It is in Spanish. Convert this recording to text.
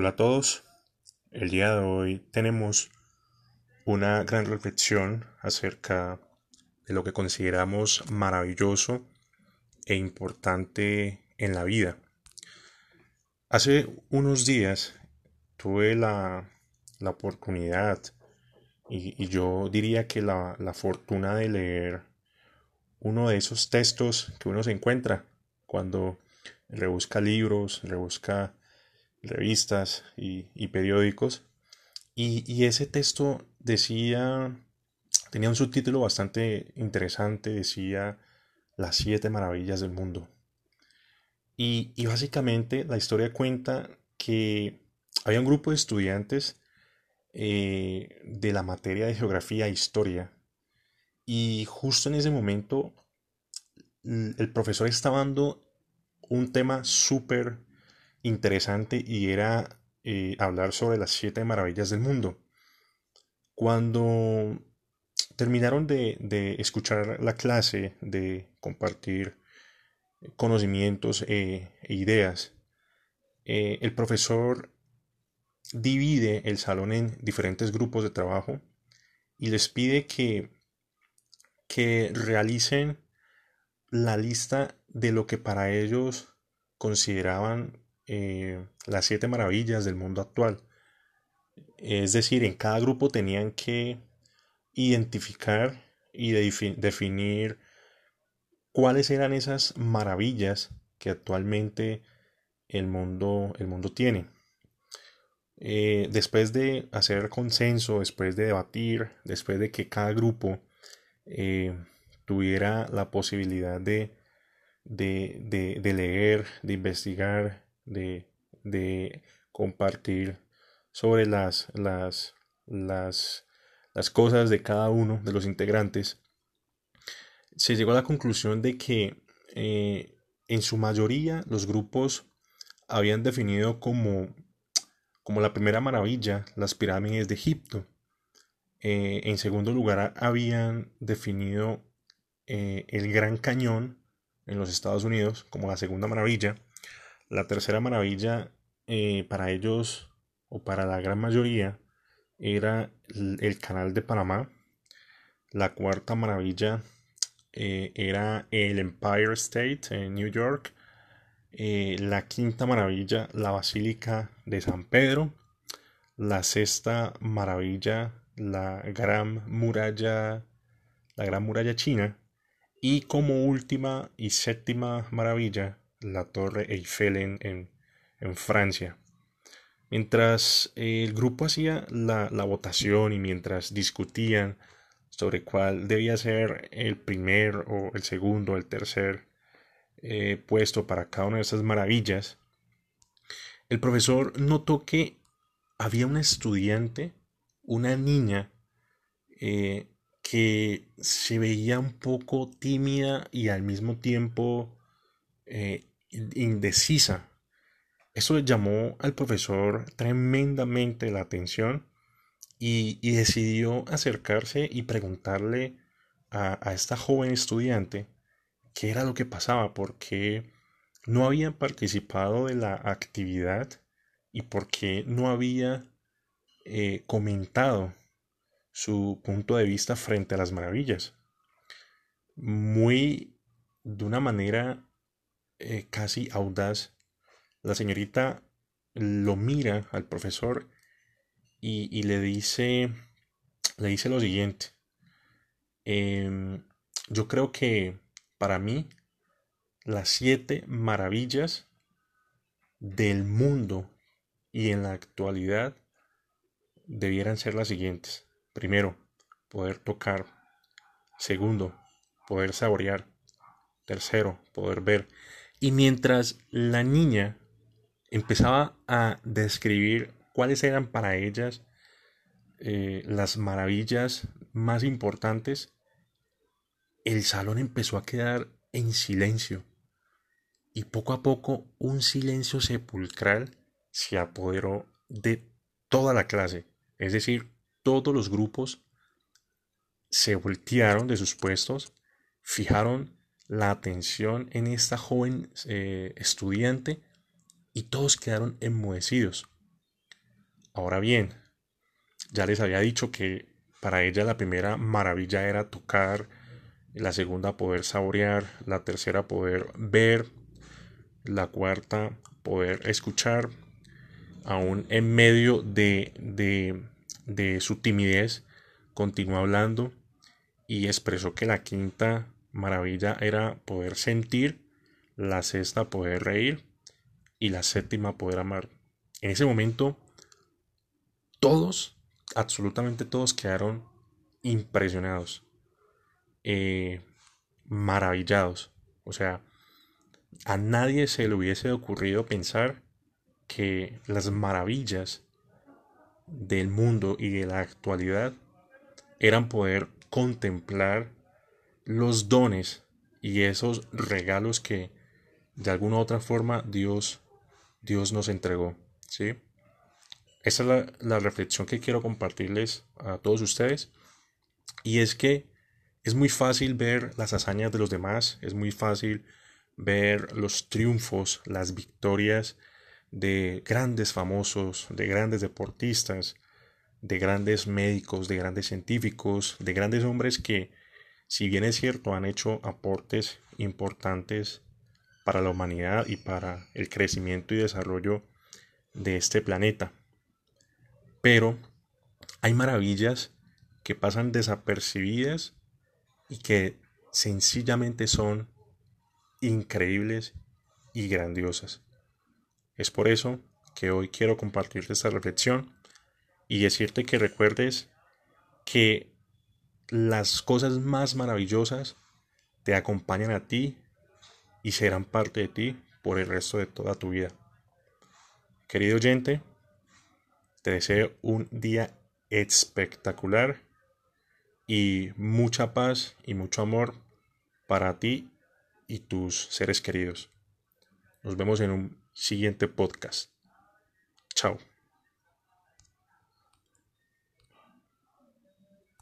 Hola a todos. El día de hoy tenemos una gran reflexión acerca de lo que consideramos maravilloso e importante en la vida. Hace unos días tuve la, oportunidad y, yo diría que la, la fortuna de leer uno de esos textos que uno se encuentra cuando rebusca libros, rebusca revistas y, periódicos. Y, ese texto decía, tenía un subtítulo bastante interesante, decía Las siete maravillas del mundo. Y, básicamente la historia cuenta que había un grupo de estudiantes eh, de la materia de geografía e historia. Y justo en ese momento el profesor estaba dando un tema súper interesante y era eh, hablar sobre las siete maravillas del mundo. Cuando terminaron de, escuchar la clase, de compartir conocimientos eh, e ideas, eh, el profesor divide el salón en diferentes grupos de trabajo y les pide que, que realicen la lista de lo que para ellos consideraban eh, las siete maravillas del mundo actual. Es decir, en cada grupo tenían que identificar y definir cuáles eran esas maravillas que actualmente el mundo, el mundo tiene. Eh, después de hacer consenso, después de debatir, después de que cada grupo eh, tuviera la posibilidad de, de, leer, de investigar, de, compartir sobre las, las, las, las cosas de cada uno de los integrantes, se llegó a la conclusión de que eh, en su mayoría los grupos habían definido como, como la primera maravilla las pirámides de Egipto. Eh, en segundo lugar habían definido eh, el Gran Cañón en los Estados Unidos como la segunda maravilla. La tercera maravilla eh, para ellos o para la gran mayoría era el canal de Panamá. La cuarta maravilla eh, era el Empire State en New York. Eh, la quinta maravilla, la Basílica de San Pedro. La sexta maravilla, la Gran Muralla, la Gran Muralla China. Y como última y séptima maravilla, la Torre Eiffel en, Francia. Mientras el grupo hacía la, votación y mientras discutían sobre cuál debía ser el primer o el segundo el tercer eh, puesto para cada una de esas maravillas, el profesor notó que había una estudiante, una niña, eh, que se veía un poco tímida y al mismo tiempo eh, indecisa. Eso llamó al profesor tremendamente la atención y, decidió acercarse y preguntarle a, esta joven estudiante qué era lo que pasaba, porque no había participado de la actividad y porque no había eh, comentado su punto de vista frente a las maravillas. Muy de una manera eh, casi audaz, la señorita lo mira al profesor y, le dice le dice lo siguiente. Em, yo creo que para mí las siete maravillas del mundo y en la actualidad debieran ser las siguientes. Primero poder tocar. Segundo poder saborear. Tercero poder ver y mientras la niña empezaba a describir cuáles eran para ellas eh, las maravillas más importantes, el salón empezó a quedar en silencio. Y poco a poco un silencio sepulcral se apoderó de toda la clase, es decir, todos los grupos se voltearon de sus puestos, fijaron la atención en esta joven eh, estudiante y todos quedaron enmohecidos. Ahora bien, ya les había dicho que para ella la primera maravilla era tocar, la segunda poder saborear, la tercera poder ver, la cuarta poder escuchar, aún en medio de, de, de su timidez, continuó hablando y expresó que la quinta maravilla era poder sentir, la sexta poder reír y la séptima poder amar. En ese momento, todos, absolutamente todos quedaron impresionados, eh, maravillados. O sea, a nadie se le hubiese ocurrido pensar que las maravillas del mundo y de la actualidad eran poder contemplar los dones y esos regalos que de alguna u otra forma Dios, Dios nos entregó. ¿sí? Esa es la, la reflexión que quiero compartirles a todos ustedes. Y es que es muy fácil ver las hazañas de los demás, es muy fácil ver los triunfos, las victorias de grandes famosos, de grandes deportistas, de grandes médicos, de grandes científicos, de grandes hombres que, si bien es cierto, han hecho aportes importantes para la humanidad y para el crecimiento y desarrollo de este planeta. Pero hay maravillas que pasan desapercibidas y que sencillamente son increíbles y grandiosas. Es por eso que hoy quiero compartirte esta reflexión y decirte que recuerdes que las cosas más maravillosas te acompañan a ti y serán parte de ti por el resto de toda tu vida. Querido oyente, te deseo un día espectacular y mucha paz y mucho amor para ti y tus seres queridos. Nos vemos en un siguiente podcast. Chao.